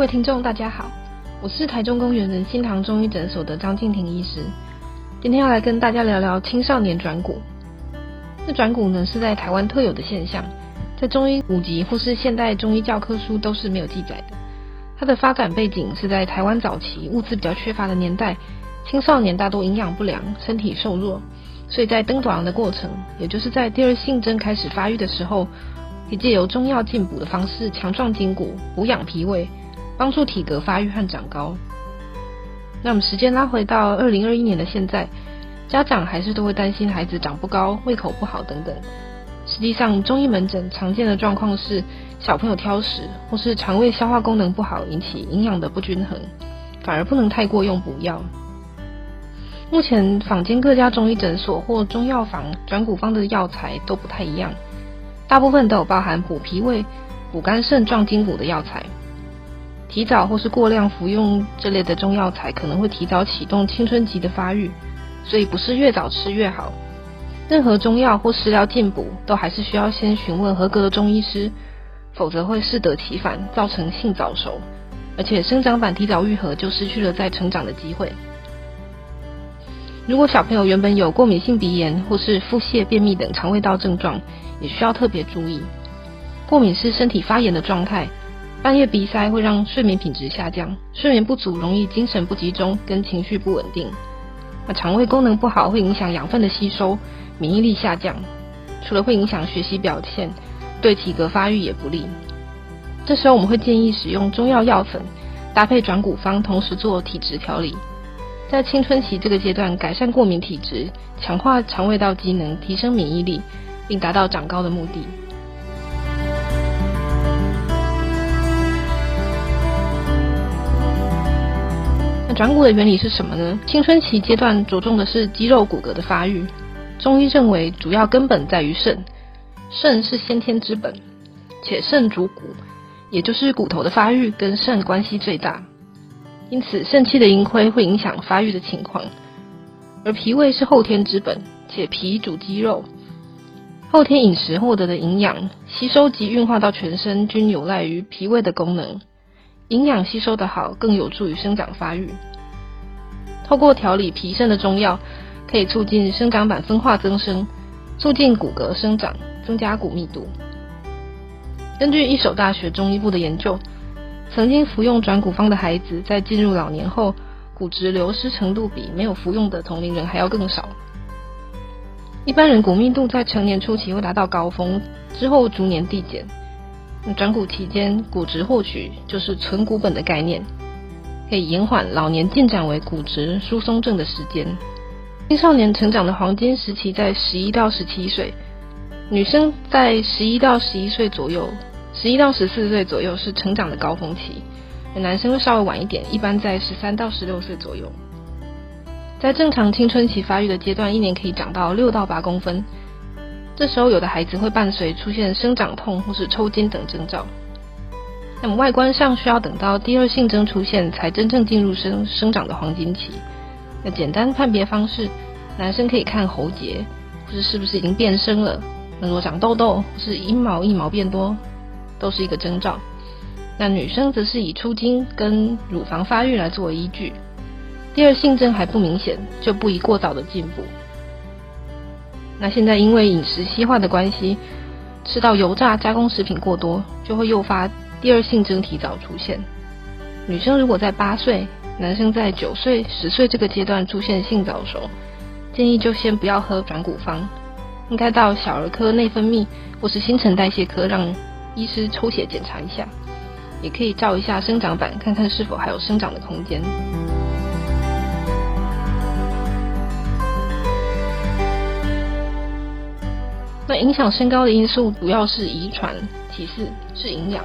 各位听众，大家好，我是台中公园仁心堂中医诊所的张静婷医师。今天要来跟大家聊聊青少年转骨。那转骨呢，是在台湾特有的现象，在中医五级或是现代中医教科书都是没有记载的。它的发展背景是在台湾早期物资比较缺乏的年代，青少年大多营养不良，身体瘦弱，所以在登短的过程，也就是在第二性征开始发育的时候，可以借由中药进补的方式强壮筋骨，补养脾胃。帮助体格发育和长高。那我们时间拉回到二零二一年的现在，家长还是都会担心孩子长不高、胃口不好等等。实际上，中医门诊常见的状况是小朋友挑食，或是肠胃消化功能不好，引起营养的不均衡，反而不能太过用补药。目前坊间各家中医诊所或中药房转骨方的药材都不太一样，大部分都有包含补脾胃、补肝肾、壮筋骨的药材。提早或是过量服用这类的中药材，可能会提早启动青春期的发育，所以不是越早吃越好。任何中药或食疗进补，都还是需要先询问合格的中医师，否则会适得其反，造成性早熟，而且生长板提早愈合，就失去了再成长的机会。如果小朋友原本有过敏性鼻炎或是腹泻、便秘等肠胃道症状，也需要特别注意。过敏是身体发炎的状态。半夜鼻塞会让睡眠品质下降，睡眠不足容易精神不集中跟情绪不稳定。那肠胃功能不好会影响养分的吸收，免疫力下降，除了会影响学习表现，对体格发育也不利。这时候我们会建议使用中药药粉搭配转骨方，同时做体质调理，在青春期这个阶段改善过敏体质，强化肠胃道机能，提升免疫力，并达到长高的目的。转骨的原理是什么呢？青春期阶段着重的是肌肉骨骼的发育。中医认为，主要根本在于肾，肾是先天之本，且肾主骨，也就是骨头的发育跟肾关系最大。因此，肾气的盈亏会影响发育的情况。而脾胃是后天之本，且脾主肌肉，后天饮食获得的营养吸收及运化到全身，均有赖于脾胃的功能。营养吸收的好，更有助于生长发育。透过调理脾肾的中药，可以促进生长板分化增生，促进骨骼生长，增加骨密度。根据一所大学中医部的研究，曾经服用转骨方的孩子，在进入老年后，骨质流失程度比没有服用的同龄人还要更少。一般人骨密度在成年初期会达到高峰，之后逐年递减。转骨期间，骨质获取就是存骨本的概念，可以延缓老年进展为骨质疏松症的时间。青少年成长的黄金时期在十一到十七岁，女生在十一到十一岁左右，十一到十四岁左右是成长的高峰期，男生会稍微晚一点，一般在十三到十六岁左右。在正常青春期发育的阶段，一年可以长到六到八公分。这时候，有的孩子会伴随出现生长痛或是抽筋等征兆。那么外观上需要等到第二性征出现，才真正进入生生长的黄金期。那简单判别方式，男生可以看喉结，或是是不是已经变深了。那如果长痘痘或是阴毛一毛变多，都是一个征兆。那女生则是以出经跟乳房发育来作为依据。第二性征还不明显，就不宜过早的进补。那现在因为饮食西化的关系，吃到油炸加工食品过多，就会诱发第二性征提早出现。女生如果在八岁，男生在九岁、十岁这个阶段出现性早熟，建议就先不要喝转骨方，应该到小儿科内分泌或是新陈代谢科让医师抽血检查一下，也可以照一下生长板，看看是否还有生长的空间。那影响身高的因素主要是遗传，其次是营养。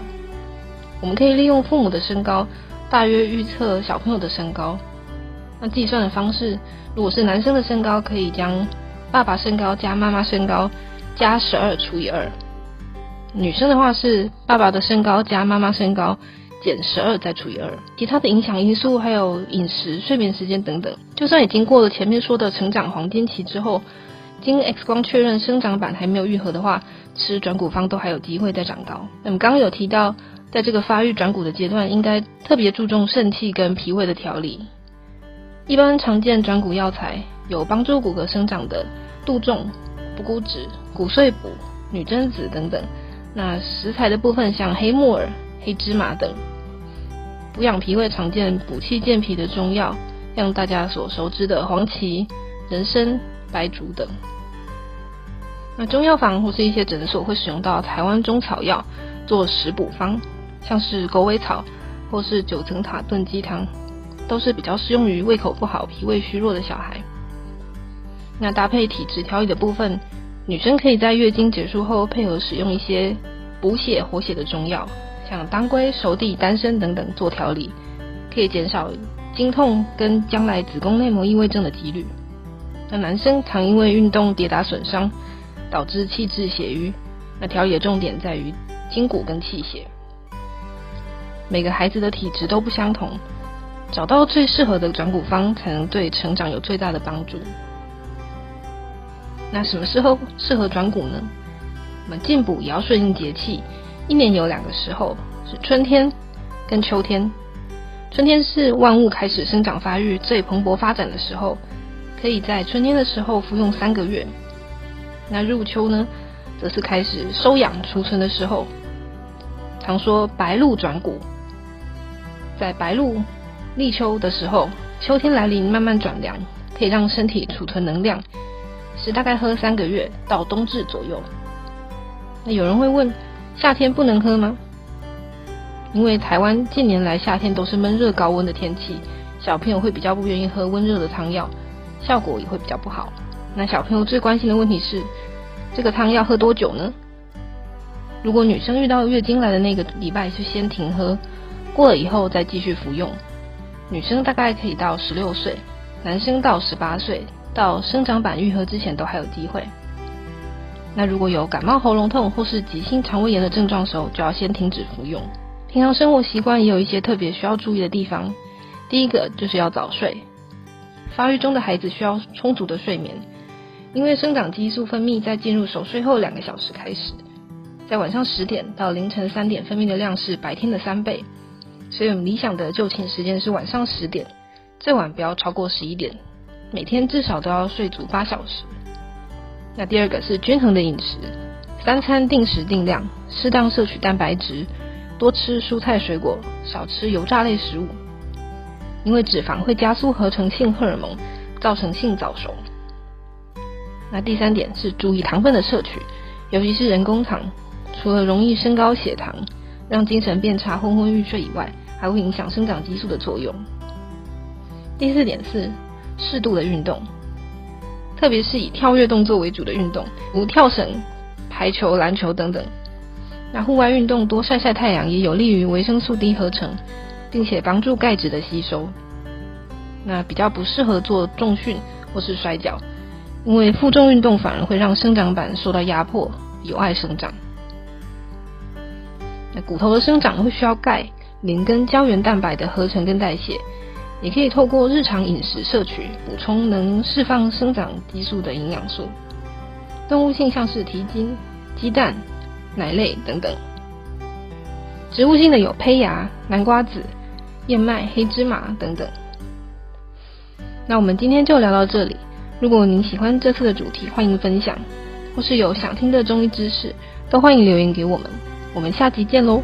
我们可以利用父母的身高，大约预测小朋友的身高。那计算的方式，如果是男生的身高，可以将爸爸身高加妈妈身高加十二除以二；女生的话是爸爸的身高加妈妈身高减十二再除以二。其他的影响因素还有饮食、睡眠时间等等，就算已经过了前面说的成长黄金期之后，经 X 光确认生长板还没有愈合的话，吃转骨方都还有机会再长高。那么刚刚有提到，在这个发育转骨的阶段，应该特别注重肾气跟脾胃的调理。一般常见转骨药材有帮助骨骼生长的杜仲、补骨脂、骨碎补、女贞子等等。那食材的部分像黑木耳、黑芝麻等。补养脾胃常见补气健脾的中药，像大家所熟知的黄芪、人参、白术等。那中药房或是一些诊所会使用到台湾中草药做食补方，像是狗尾草或是九层塔炖鸡汤。都是比较适用于胃口不好、脾胃虚弱的小孩。那搭配体质调理的部分，女生可以在月经结束后配合使用一些补血活血的中药，像当归、熟地、丹参等等做调理，可以减少经痛跟将来子宫内膜异位症的几率。那男生常因为运动跌打损伤，导致气滞血瘀，那调理的重点在于筋骨跟气血。每个孩子的体质都不相同。找到最适合的转骨方，才能对成长有最大的帮助。那什么时候适合转骨呢？我们进补也要顺应节气，一年有两个时候，是春天跟秋天。春天是万物开始生长发育最蓬勃发展的时候，可以在春天的时候服用三个月。那入秋呢，则是开始收养储存的时候。常说白露转谷，在白露。立秋的时候，秋天来临，慢慢转凉，可以让身体储存能量，是大概喝三个月到冬至左右。那有人会问，夏天不能喝吗？因为台湾近年来夏天都是闷热高温的天气，小朋友会比较不愿意喝温热的汤药，效果也会比较不好。那小朋友最关心的问题是，这个汤要喝多久呢？如果女生遇到月经来的那个礼拜，就先停喝，过了以后再继续服用。女生大概可以到十六岁，男生到十八岁，到生长板愈合之前都还有机会。那如果有感冒、喉咙痛或是急性肠胃炎的症状时候，就要先停止服用。平常生活习惯也有一些特别需要注意的地方。第一个就是要早睡，发育中的孩子需要充足的睡眠，因为生长激素分泌在进入熟睡后两个小时开始，在晚上十点到凌晨三点分泌的量是白天的三倍。所以，我们理想的就寝时间是晚上十点，最晚不要超过十一点。每天至少都要睡足八小时。那第二个是均衡的饮食，三餐定时定量，适当摄取蛋白质，多吃蔬菜水果，少吃油炸类食物。因为脂肪会加速合成性荷尔蒙，造成性早熟。那第三点是注意糖分的摄取，尤其是人工糖，除了容易升高血糖，让精神变差、昏昏欲睡以外，还会影响生长激素的作用。第四点是适度的运动，特别是以跳跃动作为主的运动，如跳绳、排球、篮球等等。那户外运动多晒晒太阳，也有利于维生素 D 合成，并且帮助钙质的吸收。那比较不适合做重训或是摔跤，因为负重运动反而会让生长板受到压迫，有碍生长。那骨头的生长会需要钙。磷跟胶原蛋白的合成跟代谢，也可以透过日常饮食摄取补充能释放生长激素的营养素。动物性像是蹄筋、鸡蛋、奶类等等。植物性的有胚芽、南瓜子、燕麦、黑芝麻等等。那我们今天就聊到这里。如果您喜欢这次的主题，欢迎分享，或是有想听的中医知识，都欢迎留言给我们。我们下集见喽！